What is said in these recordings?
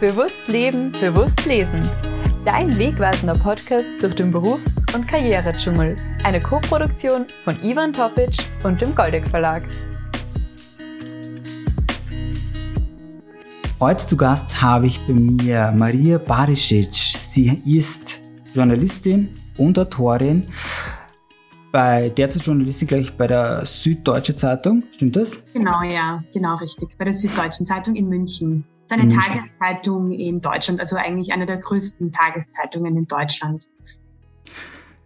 Bewusst leben, bewusst lesen. Dein wegweisender Podcast durch den Berufs- und Karrieredschungel. Eine Co-Produktion von Ivan Topic und dem Goldeck Verlag. Heute zu Gast habe ich bei mir Maria Barisic. Sie ist Journalistin und Autorin bei derzeit Journalistin, glaube ich, bei der Süddeutsche Zeitung. Stimmt das? Genau, ja, genau richtig. Bei der Süddeutschen Zeitung in München. Das ist eine München. Tageszeitung in Deutschland, also eigentlich eine der größten Tageszeitungen in Deutschland.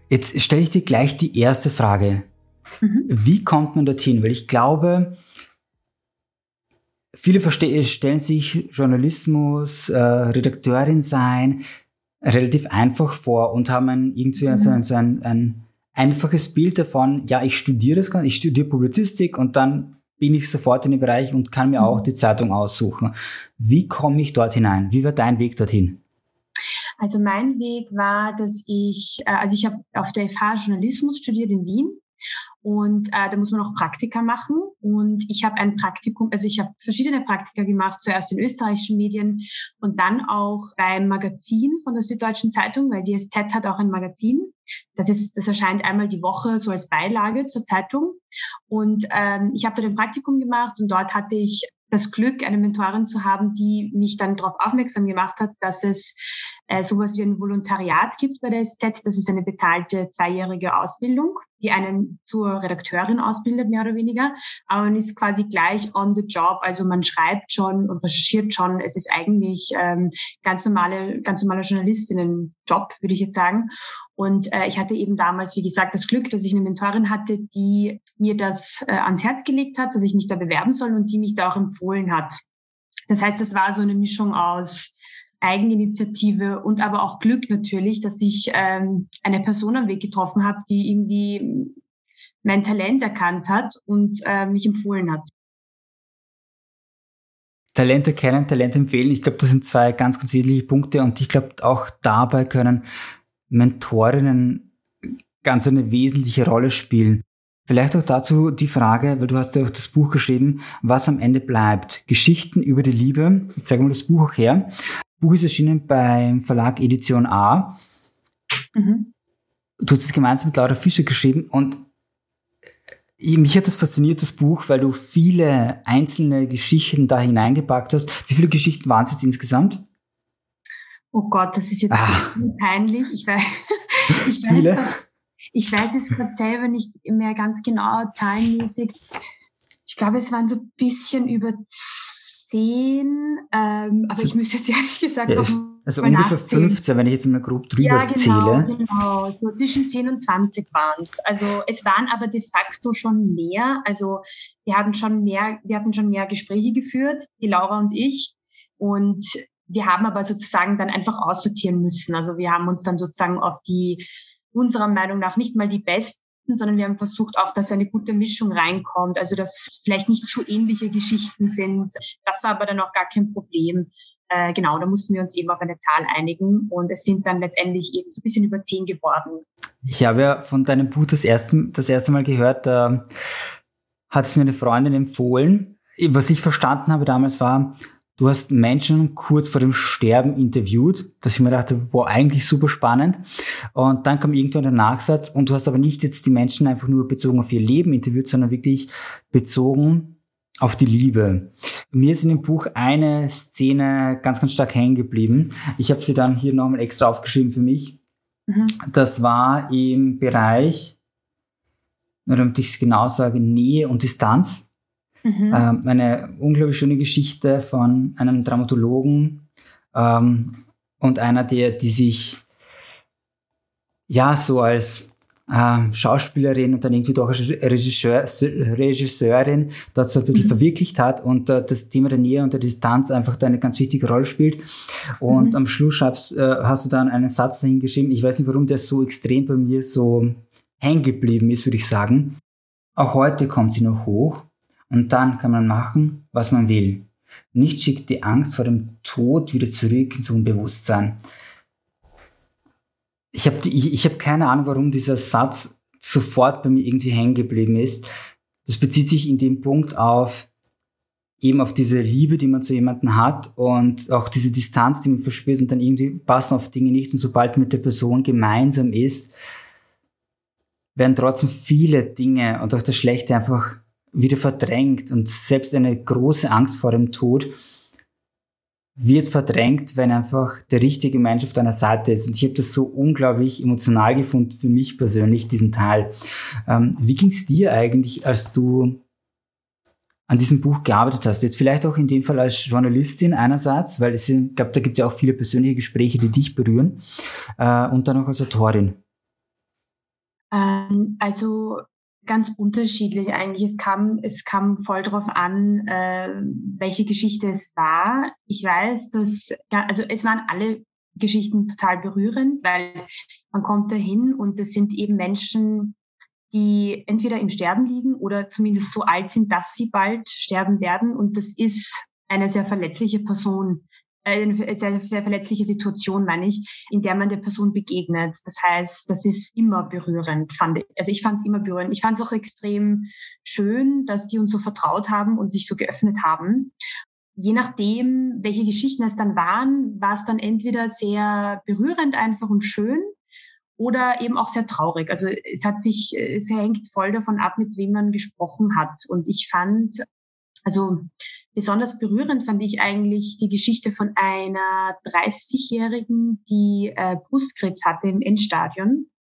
Jetzt stelle ich dir gleich die erste Frage. Mhm. Wie kommt man dorthin? Weil ich glaube, viele stellen sich Journalismus, äh, Redakteurin sein relativ einfach vor und haben ein, irgendwie mhm. so, ein, so ein, ein einfaches Bild davon, ja, ich studiere das, ich studiere Publizistik und dann bin ich sofort in dem Bereich und kann mir auch die Zeitung aussuchen. Wie komme ich dort hinein? Wie war dein Weg dorthin? Also mein Weg war, dass ich, äh, also ich habe auf der FH Journalismus studiert in Wien und äh, da muss man auch Praktika machen. Und ich habe ein Praktikum, also ich habe verschiedene Praktika gemacht, zuerst in österreichischen Medien und dann auch beim Magazin von der Süddeutschen Zeitung, weil die SZ hat auch ein Magazin. Das ist, das erscheint einmal die Woche so als Beilage zur Zeitung. Und ähm, ich habe da ein Praktikum gemacht und dort hatte ich das Glück, eine Mentorin zu haben, die mich dann darauf aufmerksam gemacht hat, dass es äh, sowas wie ein Volontariat gibt bei der SZ. Das ist eine bezahlte zweijährige Ausbildung, die einen zur Redakteurin ausbildet, mehr oder weniger. Aber man ist quasi gleich on the job. Also man schreibt schon und recherchiert schon. Es ist eigentlich ähm, ganz normale, ganz normaler Journalistinnen-Job, würde ich jetzt sagen. Und äh, ich hatte eben damals, wie gesagt, das Glück, dass ich eine Mentorin hatte, die mir das äh, ans Herz gelegt hat, dass ich mich da bewerben soll und die mich da auch empfohlen hat. Das heißt, das war so eine Mischung aus Eigeninitiative und aber auch Glück natürlich, dass ich ähm, eine Person am Weg getroffen habe, die irgendwie mein Talent erkannt hat und äh, mich empfohlen hat. Talent erkennen, Talent empfehlen. Ich glaube, das sind zwei ganz, ganz wesentliche Punkte und ich glaube, auch dabei können Mentorinnen ganz eine wesentliche Rolle spielen. Vielleicht auch dazu die Frage, weil du hast ja auch das Buch geschrieben, was am Ende bleibt. Geschichten über die Liebe. Ich zeige mal das Buch auch her. Buch ist erschienen beim Verlag Edition A. Mhm. Du hast es gemeinsam mit Laura Fischer geschrieben und äh, mich hat das fasziniert, das Buch, weil du viele einzelne Geschichten da hineingepackt hast. Wie viele Geschichten waren es jetzt insgesamt? Oh Gott, das ist jetzt ah. peinlich. Ich weiß, ich weiß, doch, ich weiß es gerade selber nicht mehr ganz genau zahlenmäßig. Ich glaube, es waren so ein bisschen über zehn, ähm, aber also, ich müsste jetzt ehrlich gesagt ja, Also ungefähr nachzählen. 15, wenn ich jetzt mal grob drüber ja, genau, zähle. genau. So zwischen 10 und 20 waren es. Also es waren aber de facto schon mehr. Also wir hatten schon mehr, wir hatten schon mehr Gespräche geführt, die Laura und ich. Und wir haben aber sozusagen dann einfach aussortieren müssen. Also wir haben uns dann sozusagen auf die unserer Meinung nach nicht mal die besten sondern wir haben versucht auch, dass eine gute Mischung reinkommt, also dass vielleicht nicht zu ähnliche Geschichten sind. Das war aber dann auch gar kein Problem. Äh, genau, da mussten wir uns eben auf eine Zahl einigen und es sind dann letztendlich eben so ein bisschen über zehn geworden. Ich habe ja von deinem Buch das erste, das erste Mal gehört, da hat es mir eine Freundin empfohlen. Was ich verstanden habe damals war, Du hast Menschen kurz vor dem Sterben interviewt, dass ich mir dachte, boah, eigentlich super spannend. Und dann kam irgendwann der Nachsatz und du hast aber nicht jetzt die Menschen einfach nur bezogen auf ihr Leben interviewt, sondern wirklich bezogen auf die Liebe. Mir ist in dem Buch eine Szene ganz, ganz stark hängen geblieben. Ich habe sie dann hier nochmal extra aufgeschrieben für mich. Mhm. Das war im Bereich, oder damit ich es genau sage, Nähe und Distanz. Mhm. Ähm, eine unglaublich schöne Geschichte von einem Dramatologen ähm, und einer, der, die sich ja so als äh, Schauspielerin und dann irgendwie doch als Regisseur, Regisseurin dort so ein bisschen mhm. verwirklicht hat und äh, das Thema der Nähe und der Distanz einfach da eine ganz wichtige Rolle spielt. Und mhm. am Schluss schreibst, äh, hast du dann einen Satz dahin geschrieben, ich weiß nicht, warum der so extrem bei mir so hängen geblieben ist, würde ich sagen. Auch heute kommt sie noch hoch und dann kann man machen, was man will. Nicht schickt die Angst vor dem Tod wieder zurück ins Unbewusstsein. Ich habe ich, ich hab keine Ahnung, warum dieser Satz sofort bei mir irgendwie hängen geblieben ist. Das bezieht sich in dem Punkt auf, eben auf diese Liebe, die man zu jemandem hat und auch diese Distanz, die man verspürt und dann irgendwie passen auf Dinge nicht und sobald mit der Person gemeinsam ist, werden trotzdem viele Dinge und auch das Schlechte einfach wieder verdrängt und selbst eine große Angst vor dem Tod wird verdrängt, wenn einfach der richtige Mensch auf deiner Seite ist. Und ich habe das so unglaublich emotional gefunden für mich persönlich, diesen Teil. Ähm, wie ging es dir eigentlich, als du an diesem Buch gearbeitet hast? Jetzt vielleicht auch in dem Fall als Journalistin einerseits, weil es, ich glaube, da gibt es ja auch viele persönliche Gespräche, die dich berühren, äh, und dann auch als Autorin. Ähm, also ganz unterschiedlich eigentlich. Es kam, es kam voll drauf an, äh, welche Geschichte es war. Ich weiß, dass, also es waren alle Geschichten total berührend, weil man kommt dahin und es sind eben Menschen, die entweder im Sterben liegen oder zumindest so alt sind, dass sie bald sterben werden. Und das ist eine sehr verletzliche Person, eine sehr, sehr verletzliche Situation, meine ich, in der man der Person begegnet. Das heißt, das ist immer berührend, fand ich. Also ich fand es immer berührend. Ich fand es auch extrem schön, dass die uns so vertraut haben und sich so geöffnet haben. Je nachdem, welche Geschichten es dann waren, war es dann entweder sehr berührend einfach und schön oder eben auch sehr traurig. Also es hat sich, es hängt voll davon ab, mit wem man gesprochen hat. Und ich fand, also besonders berührend fand ich eigentlich die Geschichte von einer 30-Jährigen, die äh, Brustkrebs hatte im Endstadion.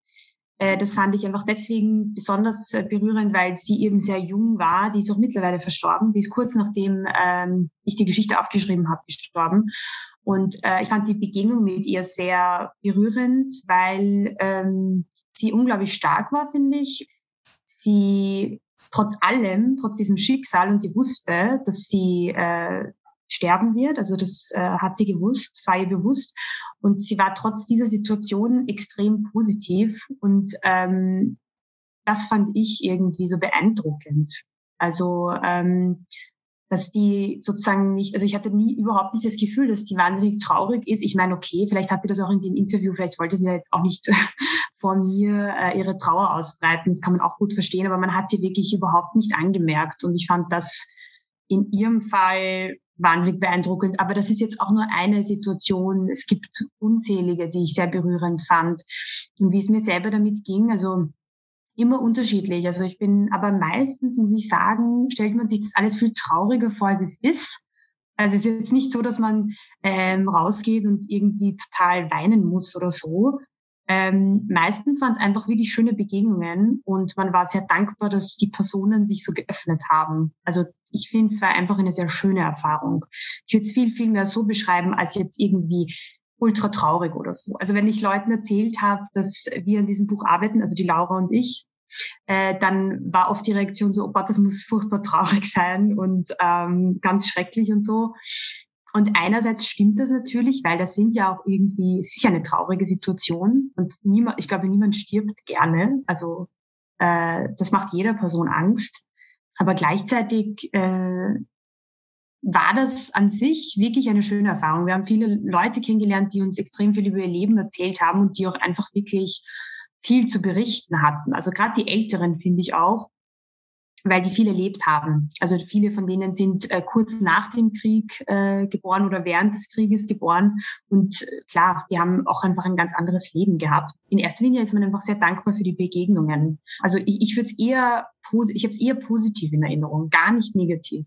Äh, das fand ich einfach deswegen besonders äh, berührend, weil sie eben sehr jung war. Die ist auch mittlerweile verstorben. Die ist kurz nachdem ähm, ich die Geschichte aufgeschrieben habe, gestorben. Und äh, ich fand die Begegnung mit ihr sehr berührend, weil ähm, sie unglaublich stark war, finde ich. Sie trotz allem, trotz diesem Schicksal, und sie wusste, dass sie äh, sterben wird. Also das äh, hat sie gewusst, war ihr bewusst. Und sie war trotz dieser Situation extrem positiv. Und ähm, das fand ich irgendwie so beeindruckend. Also ähm, dass die sozusagen nicht, also ich hatte nie überhaupt nicht das Gefühl, dass die wahnsinnig traurig ist. Ich meine, okay, vielleicht hat sie das auch in dem Interview, vielleicht wollte sie ja jetzt auch nicht vor mir äh, ihre Trauer ausbreiten. Das kann man auch gut verstehen, aber man hat sie wirklich überhaupt nicht angemerkt. Und ich fand das in ihrem Fall wahnsinnig beeindruckend. Aber das ist jetzt auch nur eine Situation. Es gibt unzählige, die ich sehr berührend fand. Und wie es mir selber damit ging, also immer unterschiedlich. Also ich bin, aber meistens muss ich sagen, stellt man sich das alles viel trauriger vor, als es ist. Also es ist jetzt nicht so, dass man ähm, rausgeht und irgendwie total weinen muss oder so. Ähm, meistens waren es einfach wirklich schöne Begegnungen und man war sehr dankbar, dass die Personen sich so geöffnet haben. Also ich finde, es war einfach eine sehr schöne Erfahrung. Ich würde es viel, viel mehr so beschreiben, als jetzt irgendwie ultra traurig oder so. Also wenn ich Leuten erzählt habe, dass wir an diesem Buch arbeiten, also die Laura und ich, äh, dann war oft die Reaktion so, oh Gott, das muss furchtbar traurig sein und ähm, ganz schrecklich und so. Und einerseits stimmt das natürlich, weil das sind ja auch irgendwie, es ist ja eine traurige Situation und niemand, ich glaube, niemand stirbt gerne. Also äh, das macht jeder Person Angst. Aber gleichzeitig äh, war das an sich wirklich eine schöne Erfahrung. Wir haben viele Leute kennengelernt, die uns extrem viel über ihr Leben erzählt haben und die auch einfach wirklich viel zu berichten hatten. Also gerade die Älteren finde ich auch, weil die viel erlebt haben. Also viele von denen sind äh, kurz nach dem Krieg äh, geboren oder während des Krieges geboren. Und äh, klar, die haben auch einfach ein ganz anderes Leben gehabt. In erster Linie ist man einfach sehr dankbar für die Begegnungen. Also ich, ich würde es eher, ich habe es eher positiv in Erinnerung, gar nicht negativ.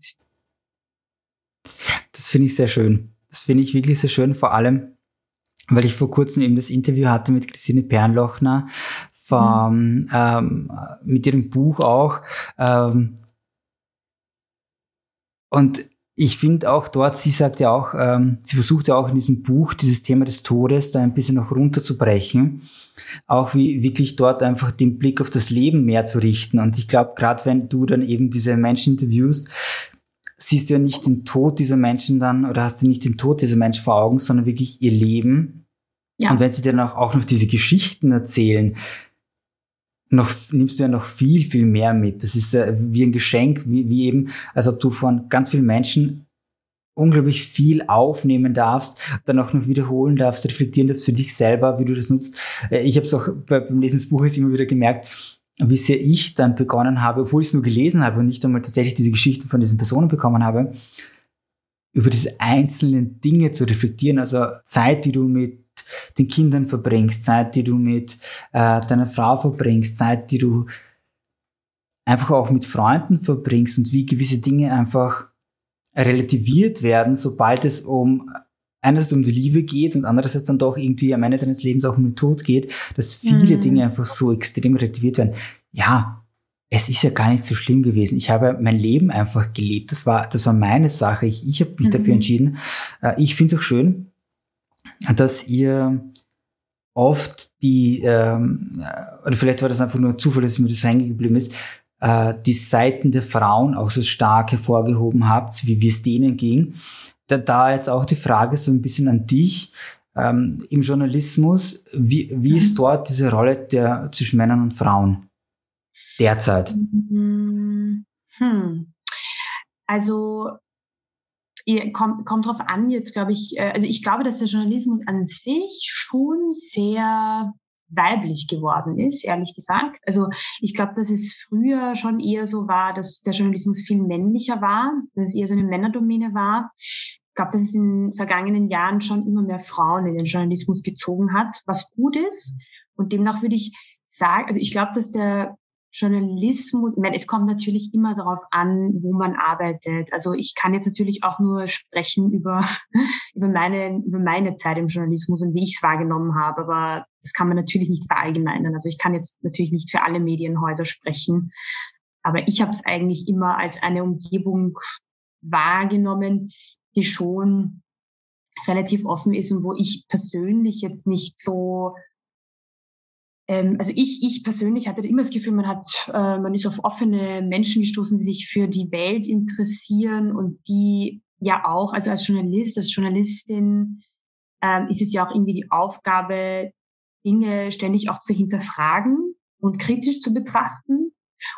Das finde ich sehr schön. Das finde ich wirklich sehr schön, vor allem, weil ich vor kurzem eben das Interview hatte mit Christine Pernlochner mhm. ähm, mit ihrem Buch auch. Ähm, und ich finde auch dort, sie sagt ja auch, ähm, sie versucht ja auch in diesem Buch dieses Thema des Todes da ein bisschen noch runterzubrechen. Auch wie wirklich dort einfach den Blick auf das Leben mehr zu richten. Und ich glaube, gerade wenn du dann eben diese Menschen interviewst, siehst du ja nicht den Tod dieser Menschen dann oder hast du nicht den Tod dieser Menschen vor Augen, sondern wirklich ihr Leben. Ja. Und wenn sie dann auch, auch noch diese Geschichten erzählen, noch, nimmst du ja noch viel, viel mehr mit. Das ist äh, wie ein Geschenk, wie, wie eben, als ob du von ganz vielen Menschen unglaublich viel aufnehmen darfst, dann auch noch wiederholen darfst, reflektieren darfst für dich selber, wie du das nutzt. Äh, ich habe es auch beim Lesen des Buches immer wieder gemerkt, wie sehr ich dann begonnen habe, obwohl ich es nur gelesen habe und nicht einmal tatsächlich diese Geschichten von diesen Personen bekommen habe, über diese einzelnen Dinge zu reflektieren, also Zeit, die du mit den Kindern verbringst, Zeit, die du mit äh, deiner Frau verbringst, Zeit, die du einfach auch mit Freunden verbringst und wie gewisse Dinge einfach relativiert werden, sobald es um einerseits um die Liebe geht und andererseits dann doch irgendwie am Ende deines Lebens auch um den Tod geht, dass viele mhm. Dinge einfach so extrem relativiert werden. Ja, es ist ja gar nicht so schlimm gewesen. Ich habe mein Leben einfach gelebt. Das war, das war meine Sache. Ich, ich habe mich mhm. dafür entschieden. Äh, ich finde es auch schön, dass ihr oft die, ähm, äh, oder vielleicht war das einfach nur Zufall, dass mir das hängen geblieben ist, äh, die Seiten der Frauen auch so stark hervorgehoben habt, wie wie es denen ging. Da, da jetzt auch die Frage so ein bisschen an dich ähm, im Journalismus, wie, wie ist mhm. dort diese Rolle der, zwischen Männern und Frauen derzeit? Hm. Also kommt, kommt drauf an, jetzt glaube ich, äh, also ich glaube, dass der Journalismus an sich schon sehr weiblich geworden ist, ehrlich gesagt. Also ich glaube, dass es früher schon eher so war, dass der Journalismus viel männlicher war, dass es eher so eine Männerdomäne war. Ich glaube, dass es in vergangenen Jahren schon immer mehr Frauen in den Journalismus gezogen hat, was gut ist. Und demnach würde ich sagen, also ich glaube, dass der Journalismus, ich meine, es kommt natürlich immer darauf an, wo man arbeitet. Also ich kann jetzt natürlich auch nur sprechen über, über, meine, über meine Zeit im Journalismus und wie ich es wahrgenommen habe, aber das kann man natürlich nicht verallgemeinern. Also ich kann jetzt natürlich nicht für alle Medienhäuser sprechen, aber ich habe es eigentlich immer als eine Umgebung wahrgenommen, die schon relativ offen ist und wo ich persönlich jetzt nicht so ähm, also ich, ich persönlich hatte immer das Gefühl, man hat, äh, man ist auf offene Menschen gestoßen, die sich für die Welt interessieren und die ja auch, also als Journalist, als Journalistin ähm, ist es ja auch irgendwie die Aufgabe, Dinge ständig auch zu hinterfragen und kritisch zu betrachten.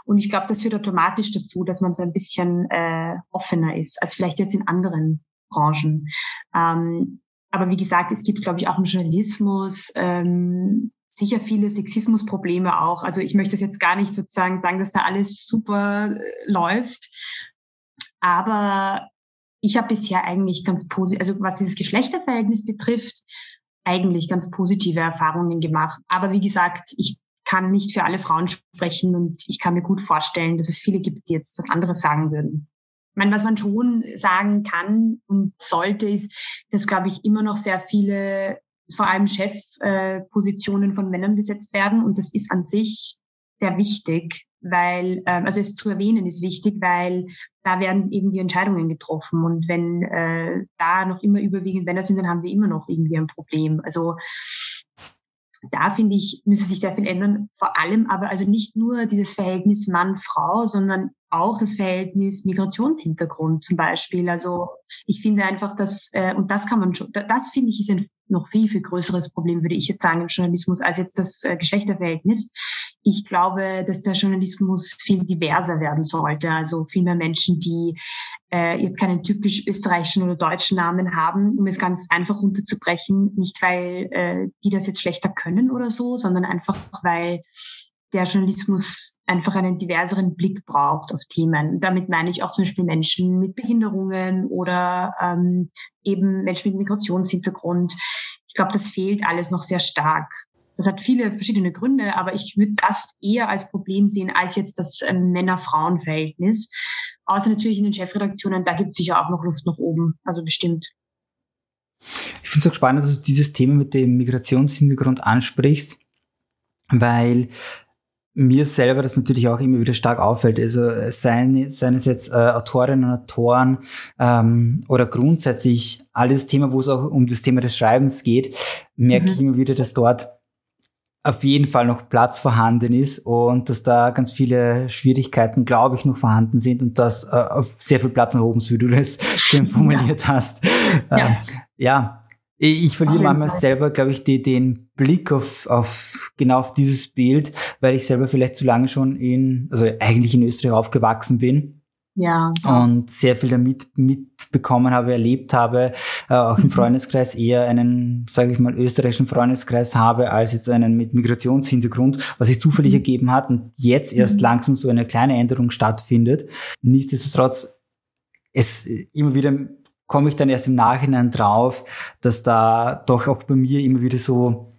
Und ich glaube, das führt automatisch dazu, dass man so ein bisschen äh, offener ist, als vielleicht jetzt in anderen Branchen. Ähm, aber wie gesagt, es gibt, glaube ich, auch im Journalismus ähm, sicher viele Sexismusprobleme auch. Also ich möchte es jetzt gar nicht sozusagen sagen, dass da alles super äh, läuft. Aber ich habe bisher eigentlich ganz positiv, also was dieses Geschlechterverhältnis betrifft, eigentlich ganz positive Erfahrungen gemacht. Aber wie gesagt, ich kann nicht für alle Frauen sprechen und ich kann mir gut vorstellen, dass es viele gibt, die jetzt was anderes sagen würden. Ich meine, was man schon sagen kann und sollte, ist, dass, glaube ich, immer noch sehr viele vor allem Chefpositionen von Männern besetzt werden. Und das ist an sich sehr wichtig, weil, ähm, also es zu erwähnen ist wichtig, weil da werden eben die Entscheidungen getroffen. Und wenn äh, da noch immer überwiegend Männer sind, dann haben wir immer noch irgendwie ein Problem. Also da finde ich, müsste sich sehr viel ändern. Vor allem aber also nicht nur dieses Verhältnis Mann-Frau, sondern auch das Verhältnis Migrationshintergrund zum Beispiel. Also ich finde einfach, dass, äh, und das kann man schon, das finde ich ist ein noch viel, viel größeres Problem, würde ich jetzt sagen, im Journalismus, als jetzt das äh, Geschlechterverhältnis. Ich glaube, dass der Journalismus viel diverser werden sollte. Also viel mehr Menschen, die äh, jetzt keinen typisch österreichischen oder deutschen Namen haben, um es ganz einfach runterzubrechen. Nicht, weil äh, die das jetzt schlechter können oder so, sondern einfach, weil der Journalismus einfach einen diverseren Blick braucht auf Themen. Damit meine ich auch zum Beispiel Menschen mit Behinderungen oder ähm, eben Menschen mit Migrationshintergrund. Ich glaube, das fehlt alles noch sehr stark. Das hat viele verschiedene Gründe, aber ich würde das eher als Problem sehen als jetzt das ähm, Männer-Frauen-Verhältnis. Außer natürlich in den Chefredaktionen, da gibt es sicher auch noch Luft nach oben. Also bestimmt. Ich finde es auch spannend, dass du dieses Thema mit dem Migrationshintergrund ansprichst, weil mir selber das natürlich auch immer wieder stark auffällt. Also seien, seien es jetzt äh, Autorinnen und Autoren ähm, oder grundsätzlich alles Thema, wo es auch um das Thema des Schreibens geht, merke mhm. ich immer wieder, dass dort auf jeden Fall noch Platz vorhanden ist und dass da ganz viele Schwierigkeiten, glaube ich, noch vorhanden sind und dass äh, auf sehr viel Platz nach oben, so wie du das schön formuliert ja. hast. Ja. Ähm, ja, ich verliere manchmal selber, glaube ich, die, den Blick auf, auf genau auf dieses Bild, weil ich selber vielleicht zu lange schon in, also eigentlich in Österreich aufgewachsen bin. Ja. Und sehr viel damit mitbekommen habe, erlebt habe, äh, auch im mhm. Freundeskreis eher einen, sage ich mal, österreichischen Freundeskreis habe, als jetzt einen mit Migrationshintergrund, was sich zufällig mhm. ergeben hat und jetzt erst mhm. langsam so eine kleine Änderung stattfindet. Nichtsdestotrotz, es immer wieder komme ich dann erst im Nachhinein drauf, dass da doch auch bei mir immer wieder so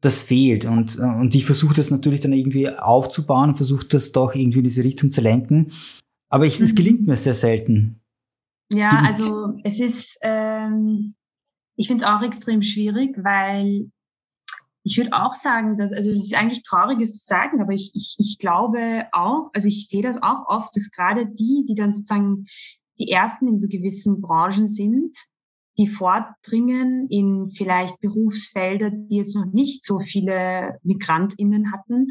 das fehlt. Und, und ich versuche das natürlich dann irgendwie aufzubauen und versuche das doch irgendwie in diese Richtung zu lenken. Aber ich, es mhm. gelingt mir sehr selten. Ja, also es ist, ähm, ich finde es auch extrem schwierig, weil ich würde auch sagen, dass, also es ist eigentlich trauriges zu sagen, aber ich, ich, ich glaube auch, also ich sehe das auch oft, dass gerade die, die dann sozusagen die ersten in so gewissen Branchen sind, die vordringen in vielleicht Berufsfelder, die jetzt noch nicht so viele MigrantInnen hatten,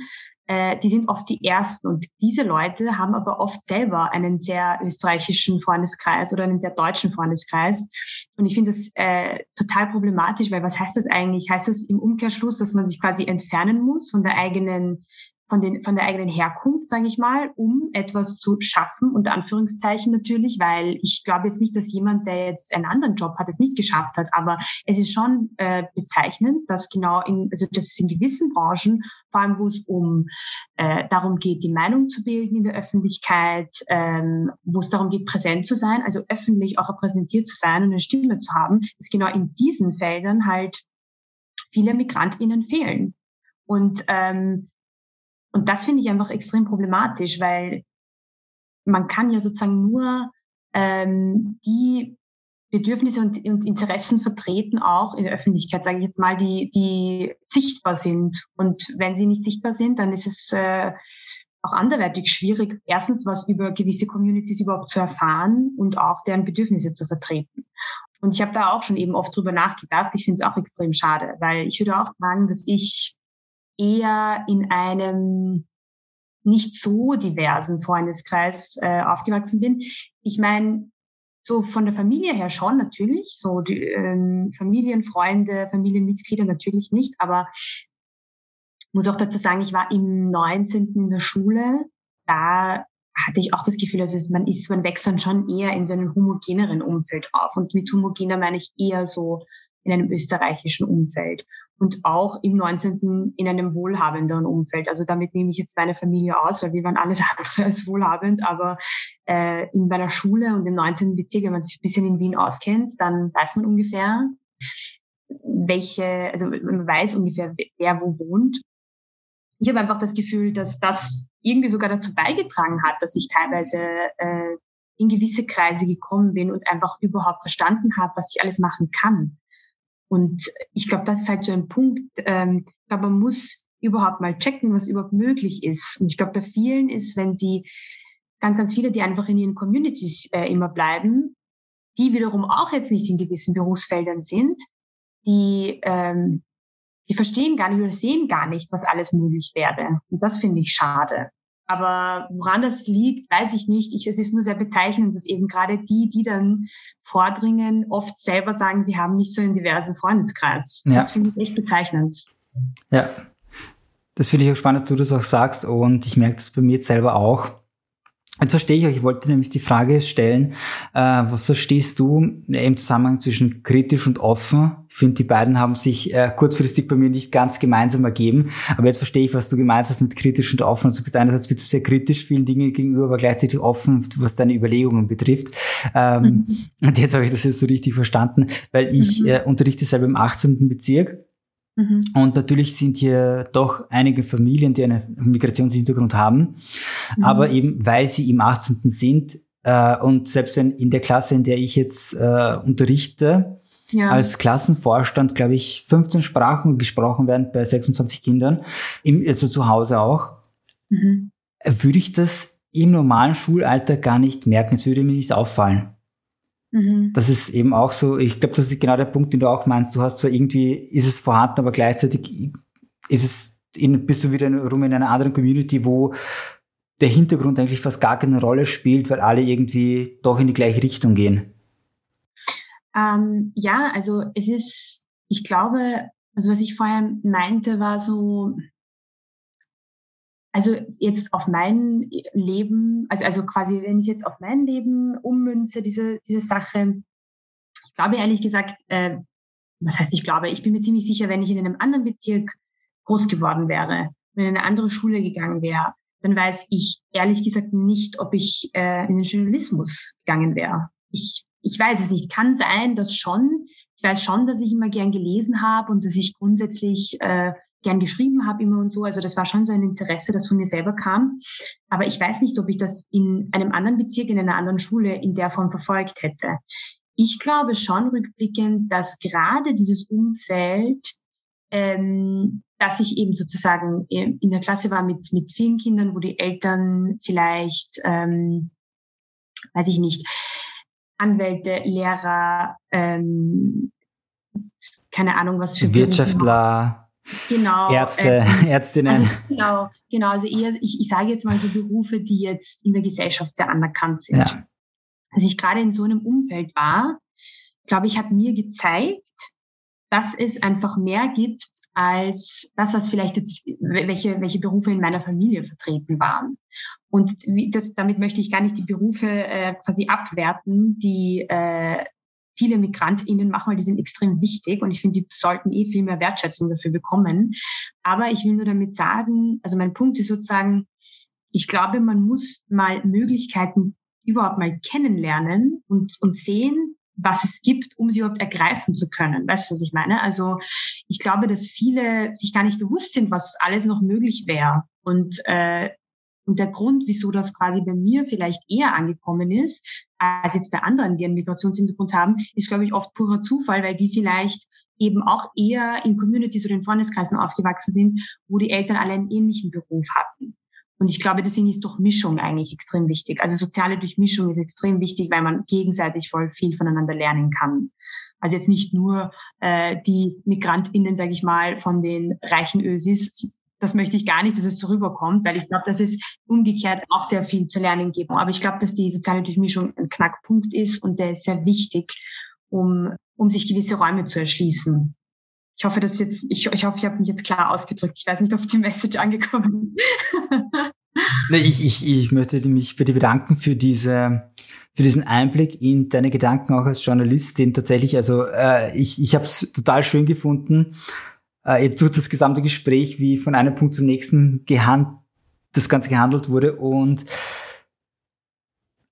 äh, die sind oft die Ersten. Und diese Leute haben aber oft selber einen sehr österreichischen Freundeskreis oder einen sehr deutschen Freundeskreis. Und ich finde das äh, total problematisch, weil was heißt das eigentlich? Heißt das im Umkehrschluss, dass man sich quasi entfernen muss von der eigenen von, den, von der eigenen Herkunft, sage ich mal, um etwas zu schaffen, unter Anführungszeichen natürlich, weil ich glaube jetzt nicht, dass jemand, der jetzt einen anderen Job hat, es nicht geschafft hat, aber es ist schon äh, bezeichnend, dass genau in, also das ist in gewissen Branchen, vor allem wo es um äh, darum geht, die Meinung zu bilden in der Öffentlichkeit, ähm, wo es darum geht, präsent zu sein, also öffentlich auch repräsentiert zu sein und eine Stimme zu haben, dass genau in diesen Feldern halt viele MigrantInnen fehlen. Und ähm, und das finde ich einfach extrem problematisch, weil man kann ja sozusagen nur ähm, die Bedürfnisse und, und Interessen vertreten, auch in der Öffentlichkeit, sage ich jetzt mal, die, die sichtbar sind. Und wenn sie nicht sichtbar sind, dann ist es äh, auch anderweitig schwierig, erstens was über gewisse Communities überhaupt zu erfahren und auch deren Bedürfnisse zu vertreten. Und ich habe da auch schon eben oft drüber nachgedacht. Ich finde es auch extrem schade, weil ich würde auch sagen, dass ich eher in einem nicht so diversen Freundeskreis äh, aufgewachsen bin. Ich meine, so von der Familie her schon natürlich, so die ähm, Familienfreunde, Familienmitglieder natürlich nicht, aber muss auch dazu sagen, ich war im 19. in der Schule, da hatte ich auch das Gefühl, also man ist, man wächst dann schon eher in so einem homogeneren Umfeld auf. Und mit homogener meine ich eher so in einem österreichischen Umfeld und auch im 19. in einem wohlhabenderen Umfeld. Also damit nehme ich jetzt meine Familie aus, weil wir waren alles andere als wohlhabend, aber äh, in meiner Schule und im 19. Bezirk, wenn man sich ein bisschen in Wien auskennt, dann weiß man ungefähr, welche, also man weiß ungefähr, wer wo wohnt. Ich habe einfach das Gefühl, dass das irgendwie sogar dazu beigetragen hat, dass ich teilweise äh, in gewisse Kreise gekommen bin und einfach überhaupt verstanden habe, was ich alles machen kann. Und ich glaube, das ist halt so ein Punkt, ähm, aber man muss überhaupt mal checken, was überhaupt möglich ist. Und ich glaube, bei vielen ist, wenn sie ganz, ganz viele, die einfach in ihren Communities äh, immer bleiben, die wiederum auch jetzt nicht in gewissen Berufsfeldern sind, die, ähm, die verstehen gar nicht oder sehen gar nicht, was alles möglich wäre. Und das finde ich schade. Aber woran das liegt, weiß ich nicht. Ich, es ist nur sehr bezeichnend, dass eben gerade die, die dann vordringen, oft selber sagen, sie haben nicht so einen diversen Freundeskreis. Ja. Das finde ich echt bezeichnend. Ja, das finde ich auch spannend, dass du das auch sagst. Und ich merke das bei mir jetzt selber auch. Jetzt verstehe ich euch. Ich wollte nämlich die Frage stellen, äh, was verstehst du im Zusammenhang zwischen kritisch und offen? Ich finde, die beiden haben sich äh, kurzfristig bei mir nicht ganz gemeinsam ergeben. Aber jetzt verstehe ich, was du gemeint hast mit kritisch und offen. Also du bist einerseits bist du sehr kritisch vielen Dingen gegenüber, aber gleichzeitig offen, was deine Überlegungen betrifft. Ähm, mhm. Und jetzt habe ich das jetzt so richtig verstanden, weil ich mhm. äh, unterrichte selber im 18. Bezirk Mhm. Und natürlich sind hier doch einige Familien, die einen Migrationshintergrund haben. Mhm. Aber eben, weil sie im 18. sind äh, und selbst wenn in der Klasse, in der ich jetzt äh, unterrichte, ja. als Klassenvorstand, glaube ich, 15 Sprachen gesprochen werden bei 26 Kindern, im, also zu Hause auch, mhm. würde ich das im normalen Schulalter gar nicht merken. Es würde mir nicht auffallen. Mhm. Das ist eben auch so, ich glaube, das ist genau der Punkt, den du auch meinst. Du hast zwar irgendwie, ist es vorhanden, aber gleichzeitig ist es, in, bist du wieder rum in einer anderen Community, wo der Hintergrund eigentlich fast gar keine Rolle spielt, weil alle irgendwie doch in die gleiche Richtung gehen. Ähm, ja, also es ist, ich glaube, also was ich vorher meinte, war so, also jetzt auf mein Leben, also, also quasi, wenn ich jetzt auf mein Leben ummünze, diese, diese Sache, ich glaube ehrlich gesagt, äh, was heißt ich glaube, ich bin mir ziemlich sicher, wenn ich in einem anderen Bezirk groß geworden wäre, wenn in eine andere Schule gegangen wäre, dann weiß ich ehrlich gesagt nicht, ob ich äh, in den Journalismus gegangen wäre. Ich, ich weiß es nicht. Kann sein, dass schon. Ich weiß schon, dass ich immer gern gelesen habe und dass ich grundsätzlich äh, gern geschrieben habe immer und so. Also das war schon so ein Interesse, das von mir selber kam. Aber ich weiß nicht, ob ich das in einem anderen Bezirk, in einer anderen Schule in der Form verfolgt hätte. Ich glaube schon rückblickend, dass gerade dieses Umfeld, ähm, dass ich eben sozusagen in der Klasse war mit, mit vielen Kindern, wo die Eltern vielleicht, ähm, weiß ich nicht, Anwälte, Lehrer, ähm, keine Ahnung, was für Wirtschaftler. Genau. Ärzte, ähm, Ärztinnen. Also, genau, genau. Also eher, ich, ich sage jetzt mal so Berufe, die jetzt in der Gesellschaft sehr anerkannt sind. Ja. Als ich gerade in so einem Umfeld war, glaube ich, hat mir gezeigt, dass es einfach mehr gibt als das, was vielleicht jetzt, welche, welche Berufe in meiner Familie vertreten waren. Und wie, das, damit möchte ich gar nicht die Berufe äh, quasi abwerten, die äh, viele MigrantInnen machen, weil die sind extrem wichtig und ich finde, die sollten eh viel mehr Wertschätzung dafür bekommen. Aber ich will nur damit sagen, also mein Punkt ist sozusagen, ich glaube, man muss mal Möglichkeiten überhaupt mal kennenlernen und, und sehen, was es gibt, um sie überhaupt ergreifen zu können. Weißt du, was ich meine? Also ich glaube, dass viele sich gar nicht bewusst sind, was alles noch möglich wäre. Und äh, und der Grund, wieso das quasi bei mir vielleicht eher angekommen ist, als jetzt bei anderen, die einen Migrationshintergrund haben, ist, glaube ich, oft purer Zufall, weil die vielleicht eben auch eher in Communities oder in Freundeskreisen aufgewachsen sind, wo die Eltern alle einen ähnlichen Beruf hatten. Und ich glaube, deswegen ist Durchmischung eigentlich extrem wichtig. Also soziale Durchmischung ist extrem wichtig, weil man gegenseitig voll viel voneinander lernen kann. Also jetzt nicht nur äh, die MigrantInnen, sage ich mal, von den reichen Ösis das möchte ich gar nicht, dass es so rüberkommt, weil ich glaube, dass es umgekehrt auch sehr viel zu lernen gibt. Aber ich glaube, dass die soziale Durchmischung ein Knackpunkt ist und der ist sehr wichtig, um, um sich gewisse Räume zu erschließen. Ich hoffe, dass jetzt, ich, ich hoffe, ich habe mich jetzt klar ausgedrückt. Ich weiß nicht, ob die Message angekommen ist. ich, ich, ich möchte mich bei dir bedanken für diese, für diesen Einblick in deine Gedanken auch als Journalistin. Tatsächlich, also äh, ich, ich habe es total schön gefunden äh, jetzt tut das gesamte Gespräch, wie von einem Punkt zum nächsten gehand das Ganze gehandelt wurde und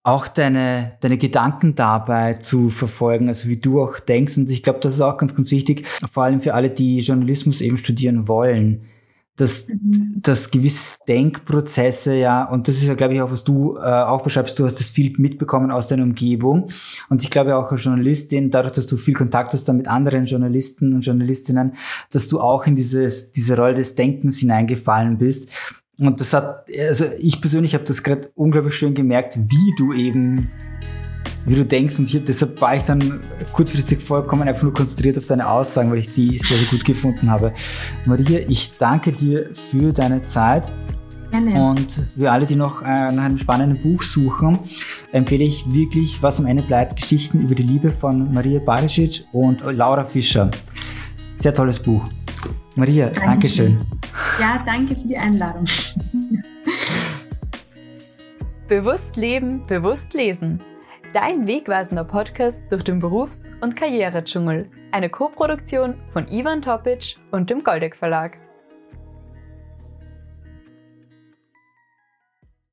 auch deine, deine Gedanken dabei zu verfolgen, also wie du auch denkst. Und ich glaube, das ist auch ganz, ganz wichtig, vor allem für alle, die Journalismus eben studieren wollen dass, mhm. dass gewisse Denkprozesse ja, und das ist ja, glaube ich, auch, was du äh, auch beschreibst, du hast das viel mitbekommen aus deiner Umgebung. Und ich glaube auch als Journalistin, dadurch, dass du viel Kontakt hast dann mit anderen Journalisten und Journalistinnen, dass du auch in dieses, diese Rolle des Denkens hineingefallen bist. Und das hat, also ich persönlich habe das gerade unglaublich schön gemerkt, wie du eben wie du denkst. Und hier, deshalb war ich dann kurzfristig vollkommen einfach nur konzentriert auf deine Aussagen, weil ich die sehr, sehr gut gefunden habe. Maria, ich danke dir für deine Zeit. Gerne. Und für alle, die noch äh, nach einem spannenden Buch suchen, empfehle ich wirklich, was am Ende bleibt, Geschichten über die Liebe von Maria Barisic und Laura Fischer. Sehr tolles Buch. Maria, danke. Dankeschön. Ja, danke für die Einladung. bewusst leben, bewusst lesen. Dein wegweisender Podcast durch den Berufs- und Karrieredschungel. Eine Co-Produktion von Ivan Topic und dem Goldeck Verlag.